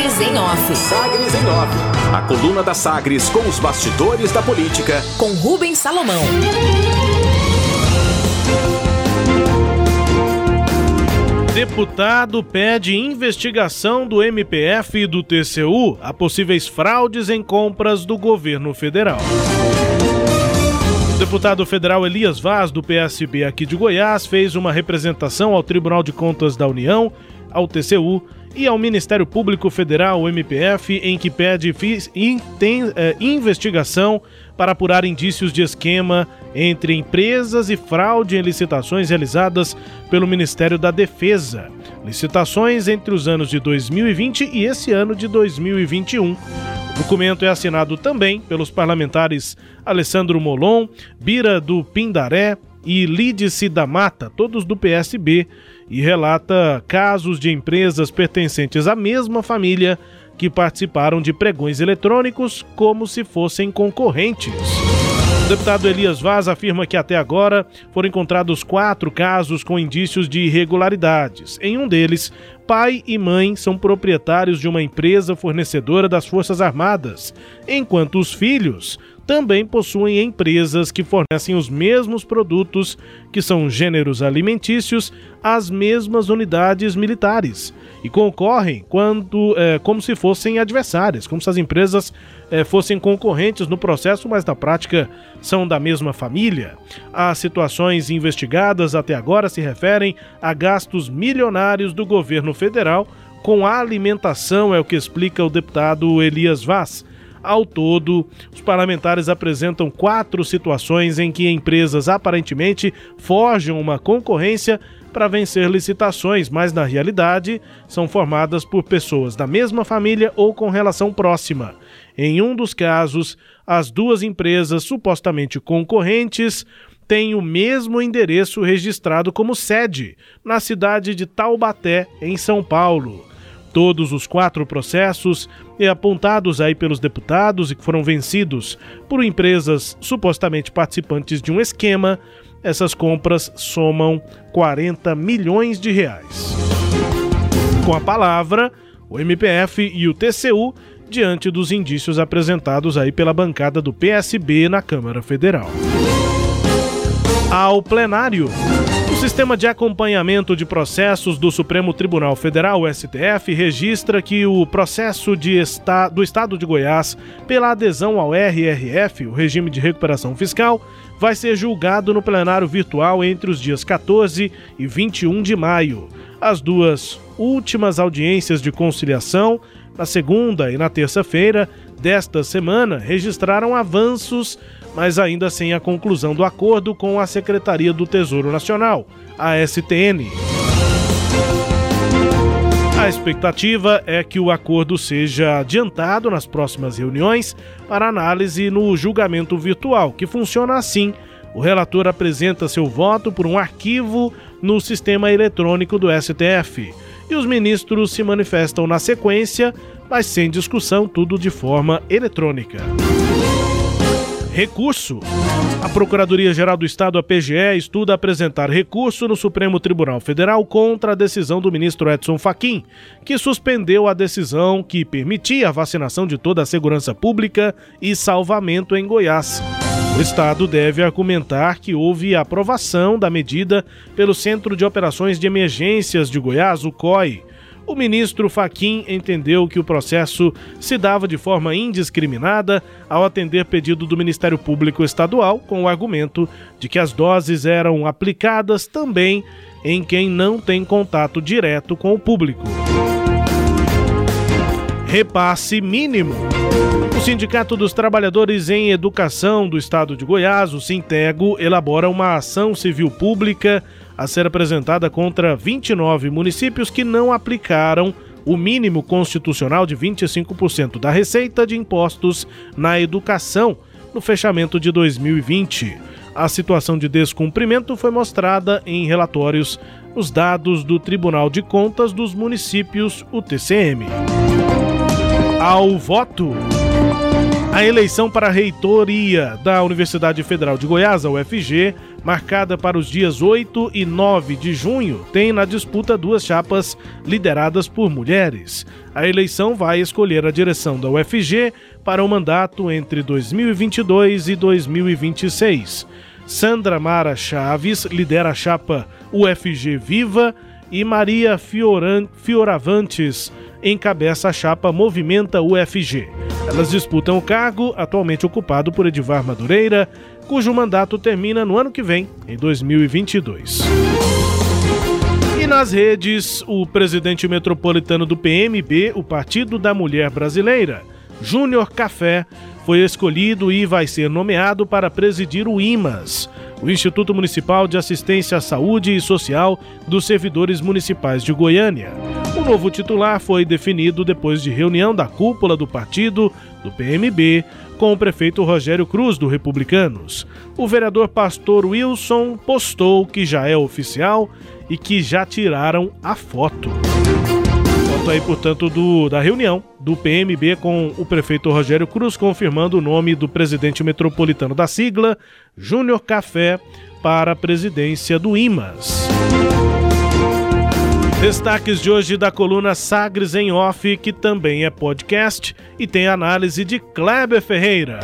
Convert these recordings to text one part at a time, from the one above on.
Sagres em Off. Sagres em Off. A coluna da Sagres com os bastidores da política. Com Rubens Salomão. Deputado pede investigação do MPF e do TCU a possíveis fraudes em compras do governo federal. O deputado federal Elias Vaz, do PSB aqui de Goiás, fez uma representação ao Tribunal de Contas da União, ao TCU e ao Ministério Público Federal, MPF, em que pede eh, investigação para apurar indícios de esquema entre empresas e fraude em licitações realizadas pelo Ministério da Defesa. Licitações entre os anos de 2020 e esse ano de 2021. O documento é assinado também pelos parlamentares Alessandro Molon, Bira do Pindaré e Lídice da Mata, todos do PSB, e relata casos de empresas pertencentes à mesma família que participaram de pregões eletrônicos como se fossem concorrentes. O deputado Elias Vaz afirma que até agora foram encontrados quatro casos com indícios de irregularidades. Em um deles, pai e mãe são proprietários de uma empresa fornecedora das Forças Armadas, enquanto os filhos também possuem empresas que fornecem os mesmos produtos, que são gêneros alimentícios, às mesmas unidades militares e concorrem quando, é, como se fossem adversárias, como se as empresas é, fossem concorrentes no processo, mas na prática são da mesma família. As situações investigadas até agora se referem a gastos milionários do governo federal com a alimentação, é o que explica o deputado Elias Vaz. Ao todo, os parlamentares apresentam quatro situações em que empresas aparentemente forjam uma concorrência para vencer licitações, mas na realidade são formadas por pessoas da mesma família ou com relação próxima. Em um dos casos, as duas empresas supostamente concorrentes têm o mesmo endereço registrado como sede, na cidade de Taubaté, em São Paulo. Todos os quatro processos e apontados aí pelos deputados e que foram vencidos por empresas supostamente participantes de um esquema essas compras somam 40 milhões de reais. Com a palavra, o MPF e o TCU diante dos indícios apresentados aí pela bancada do PSB na Câmara Federal. Ao plenário, Sistema de Acompanhamento de Processos do Supremo Tribunal Federal, STF, registra que o processo esta, do Estado de Goiás pela adesão ao RRF, o Regime de Recuperação Fiscal, vai ser julgado no plenário virtual entre os dias 14 e 21 de maio. As duas últimas audiências de conciliação, na segunda e na terça-feira desta semana, registraram avanços, mas ainda sem a conclusão do acordo com a Secretaria do Tesouro Nacional, a STN. A expectativa é que o acordo seja adiantado nas próximas reuniões para análise no julgamento virtual, que funciona assim. O relator apresenta seu voto por um arquivo no sistema eletrônico do STF e os ministros se manifestam na sequência, mas sem discussão, tudo de forma eletrônica. Recurso. A Procuradoria-Geral do Estado, a PGE, estuda apresentar recurso no Supremo Tribunal Federal contra a decisão do ministro Edson Fachin, que suspendeu a decisão que permitia a vacinação de toda a segurança pública e salvamento em Goiás. O Estado deve argumentar que houve aprovação da medida pelo Centro de Operações de Emergências de Goiás, o COI, o ministro Faquim entendeu que o processo se dava de forma indiscriminada ao atender pedido do Ministério Público Estadual com o argumento de que as doses eram aplicadas também em quem não tem contato direto com o público. Repasse mínimo. O Sindicato dos Trabalhadores em Educação do Estado de Goiás, o Sintego, elabora uma ação civil pública a ser apresentada contra 29 municípios que não aplicaram o mínimo constitucional de 25% da receita de impostos na educação no fechamento de 2020. A situação de descumprimento foi mostrada em relatórios nos dados do Tribunal de Contas dos Municípios, o TCM. Ao voto. A eleição para a reitoria da Universidade Federal de Goiás, a UFG, marcada para os dias 8 e 9 de junho, tem na disputa duas chapas lideradas por mulheres. A eleição vai escolher a direção da UFG para o mandato entre 2022 e 2026. Sandra Mara Chaves lidera a chapa UFG Viva e Maria Fioran, Fioravantes encabeça a chapa Movimenta UFG. Elas disputam o cargo, atualmente ocupado por Edivar Madureira, cujo mandato termina no ano que vem, em 2022. E nas redes, o presidente metropolitano do PMB, o Partido da Mulher Brasileira, Júnior Café, foi escolhido e vai ser nomeado para presidir o IMAS, o Instituto Municipal de Assistência à Saúde e Social dos Servidores Municipais de Goiânia. O novo titular foi definido depois de reunião da cúpula do partido, do PMB, com o prefeito Rogério Cruz, do Republicanos. O vereador pastor Wilson postou que já é oficial e que já tiraram a foto. Foto aí, portanto, do, da reunião do PMB com o prefeito Rogério Cruz, confirmando o nome do presidente metropolitano da sigla, Júnior Café, para a presidência do IMAS. Destaques de hoje da coluna Sagres em Off, que também é podcast e tem análise de Kleber Ferreira.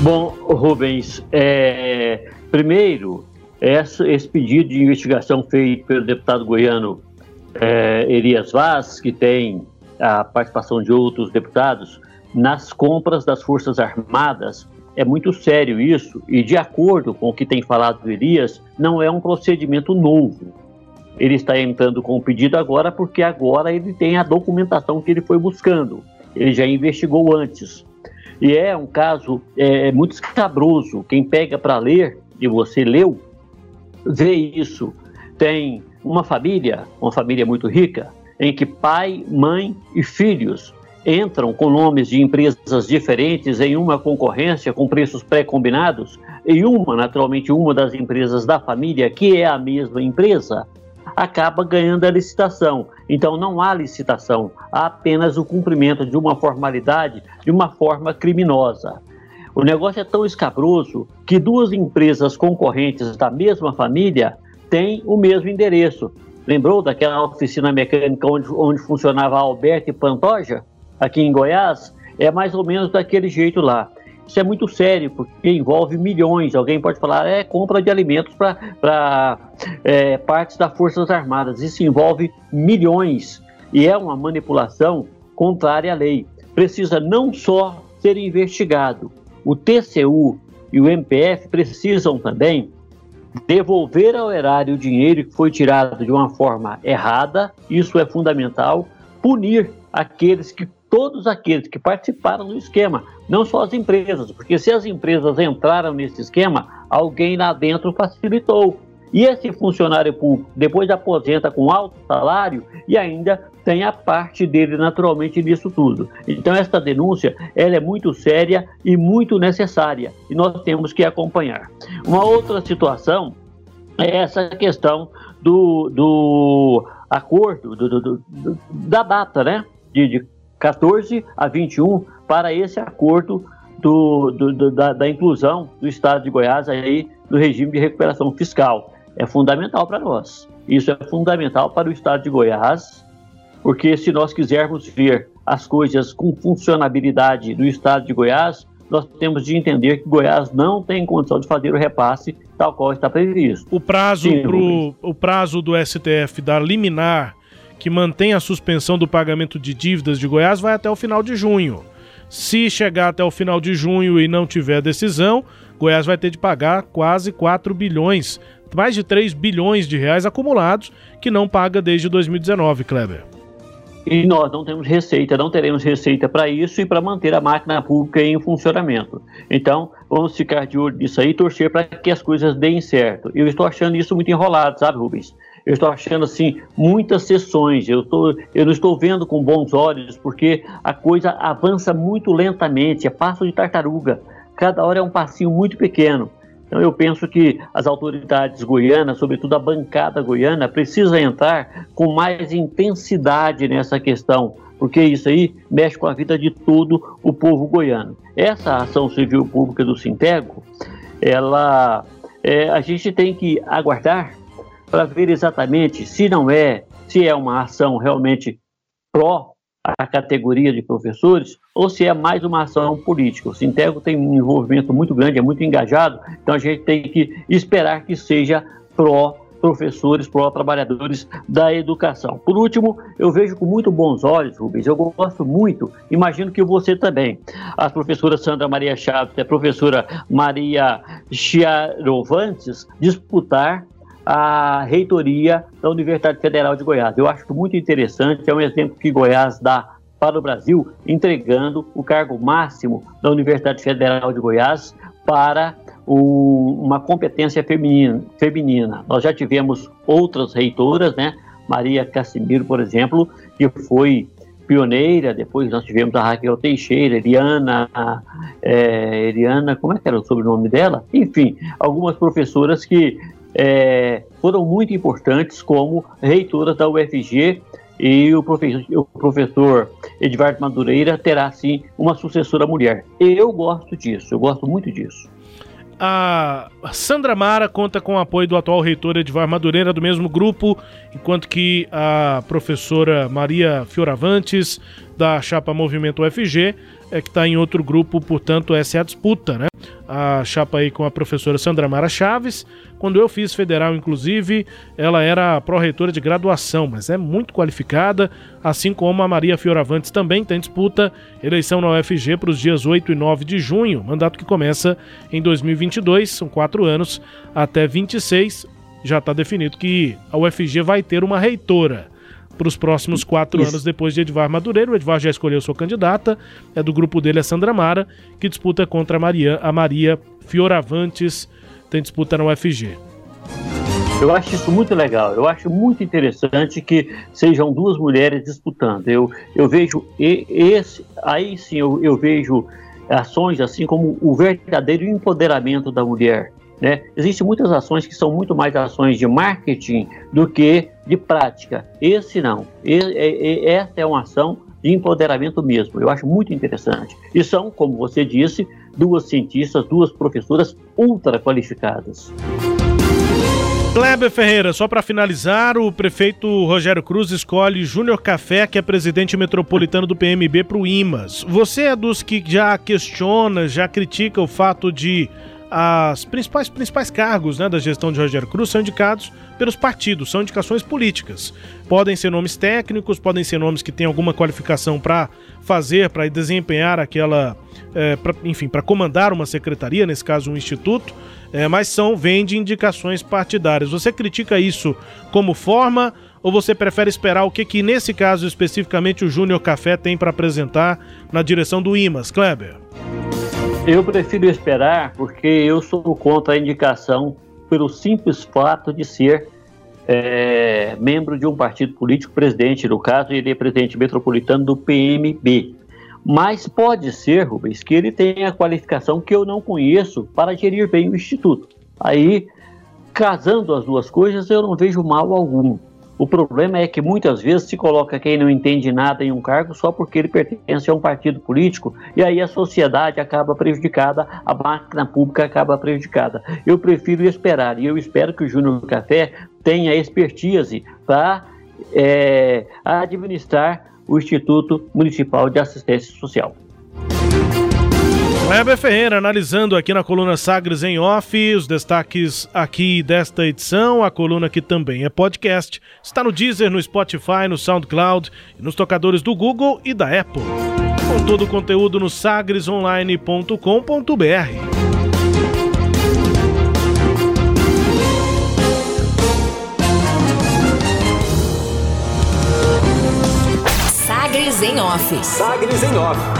Bom, Rubens, é, primeiro, essa, esse pedido de investigação feito pelo deputado goiano é, Elias Vaz, que tem a participação de outros deputados, nas compras das Forças Armadas é muito sério isso, e de acordo com o que tem falado Elias, não é um procedimento novo. Ele está entrando com o pedido agora porque agora ele tem a documentação que ele foi buscando. Ele já investigou antes. E é um caso é, muito escabroso. Quem pega para ler, e você leu, vê isso. Tem uma família, uma família muito rica, em que pai, mãe e filhos entram com nomes de empresas diferentes em uma concorrência com preços pré-combinados e uma, naturalmente, uma das empresas da família, que é a mesma empresa, acaba ganhando a licitação. Então não há licitação, há apenas o cumprimento de uma formalidade de uma forma criminosa. O negócio é tão escabroso que duas empresas concorrentes da mesma família têm o mesmo endereço. Lembrou daquela oficina mecânica onde, onde funcionava Alberto e Pantoja? aqui em Goiás, é mais ou menos daquele jeito lá. Isso é muito sério, porque envolve milhões. Alguém pode falar, é compra de alimentos para é, partes das Forças Armadas. Isso envolve milhões e é uma manipulação contrária à lei. Precisa não só ser investigado, o TCU e o MPF precisam também devolver ao erário o dinheiro que foi tirado de uma forma errada, isso é fundamental, punir aqueles que todos aqueles que participaram do esquema, não só as empresas, porque se as empresas entraram nesse esquema, alguém lá dentro facilitou. E esse funcionário público depois aposenta com alto salário e ainda tem a parte dele naturalmente nisso tudo. Então esta denúncia ela é muito séria e muito necessária e nós temos que acompanhar. Uma outra situação é essa questão do, do acordo, do, do, do, da data, né? De, de 14 a 21 para esse acordo do, do, do, da, da, inclusão do Estado de Goiás aí no regime de recuperação fiscal. É fundamental para nós. Isso é fundamental para o Estado de Goiás, porque se nós quisermos ver as coisas com funcionabilidade no Estado de Goiás, nós temos de entender que Goiás não tem condição de fazer o repasse tal qual está previsto. O prazo, Sim, pro, o prazo do STF dar liminar que mantém a suspensão do pagamento de dívidas de Goiás vai até o final de junho. Se chegar até o final de junho e não tiver decisão, Goiás vai ter de pagar quase 4 bilhões, mais de 3 bilhões de reais acumulados, que não paga desde 2019, Kleber. E nós não temos receita, não teremos receita para isso e para manter a máquina pública em funcionamento. Então, vamos ficar de olho nisso aí e torcer para que as coisas deem certo. Eu estou achando isso muito enrolado, sabe, Rubens? Eu estou achando assim muitas sessões. Eu, tô, eu não estou vendo com bons olhos porque a coisa avança muito lentamente, é passo de tartaruga. Cada hora é um passinho muito pequeno. Então eu penso que as autoridades goianas, sobretudo a bancada goiana, precisa entrar com mais intensidade nessa questão, porque isso aí mexe com a vida de todo o povo goiano. essa ação civil pública do Sintego, ela, é, a gente tem que aguardar para ver exatamente se não é, se é uma ação realmente pró a categoria de professores ou se é mais uma ação política. O Sintego tem um envolvimento muito grande, é muito engajado, então a gente tem que esperar que seja pró professores, pró trabalhadores da educação. Por último, eu vejo com muito bons olhos, Rubens, eu gosto muito, imagino que você também, a professora Sandra Maria Chaves e a professora Maria Chiarovantes disputar a reitoria da Universidade Federal de Goiás. Eu acho muito interessante, é um exemplo que Goiás dá para o Brasil, entregando o cargo máximo da Universidade Federal de Goiás para o, uma competência feminina, feminina. Nós já tivemos outras reitoras, né? Maria Cassimiro, por exemplo, que foi pioneira, depois nós tivemos a Raquel Teixeira, Eliana, é, Eliana, como é que era o sobrenome dela? Enfim, algumas professoras que é, foram muito importantes como reitoras da UFG e o professor, o professor Edvardo Madureira terá, sim, uma sucessora mulher. Eu gosto disso, eu gosto muito disso. A Sandra Mara conta com o apoio do atual reitor Edvar Madureira, do mesmo grupo, enquanto que a professora Maria Fioravantes, da chapa Movimento UFG, é que está em outro grupo, portanto, essa é a disputa, né? A chapa aí com a professora Sandra Mara Chaves. Quando eu fiz federal, inclusive, ela era pró-reitora de graduação, mas é muito qualificada, assim como a Maria Fioravantes também tem disputa, eleição na UFG para os dias 8 e 9 de junho, mandato que começa em 2022, são quatro anos, até 26. Já está definido que a UFG vai ter uma reitora para os próximos quatro Isso. anos depois de Edvar Madureira. O Edvar já escolheu sua candidata, é do grupo dele a Sandra Mara, que disputa contra a Maria, a Maria Fioravantes, tem disputa na UFG. Eu acho isso muito legal, eu acho muito interessante que sejam duas mulheres disputando. Eu, eu vejo esse, aí sim eu, eu vejo ações assim como o verdadeiro empoderamento da mulher. Né? Existem muitas ações que são muito mais ações de marketing do que de prática. Esse não. essa é uma ação de empoderamento mesmo. Eu acho muito interessante. E são, como você disse, duas cientistas, duas professoras ultra qualificadas. Kleber Ferreira, só para finalizar, o prefeito Rogério Cruz escolhe Júnior Café, que é presidente metropolitano do PMB, para o IMAS. Você é dos que já questiona, já critica o fato de as principais, principais cargos né, da gestão de Rogério Cruz são indicados pelos partidos, são indicações políticas. Podem ser nomes técnicos, podem ser nomes que têm alguma qualificação para fazer, para desempenhar aquela, é, pra, enfim, para comandar uma secretaria, nesse caso um instituto, é, mas são vêm de indicações partidárias. Você critica isso como forma ou você prefere esperar o que, que nesse caso especificamente o Júnior Café tem para apresentar na direção do IMAS, Kleber? Eu prefiro esperar porque eu sou contra a indicação pelo simples fato de ser é, membro de um partido político, presidente, no caso, ele é presidente metropolitano do PMB. Mas pode ser, Rubens, que ele tenha a qualificação que eu não conheço para gerir bem o Instituto. Aí, casando as duas coisas, eu não vejo mal algum. O problema é que muitas vezes se coloca quem não entende nada em um cargo só porque ele pertence a um partido político e aí a sociedade acaba prejudicada, a máquina pública acaba prejudicada. Eu prefiro esperar e eu espero que o Júnior Café tenha expertise para é, administrar o Instituto Municipal de Assistência Social. Kleber Ferreira analisando aqui na coluna Sagres em Off os destaques aqui desta edição, a coluna que também é podcast, está no Deezer, no Spotify, no SoundCloud e nos tocadores do Google e da Apple. Com todo o conteúdo no sagresonline.com.br. Sagres em Off. Sagres em Off.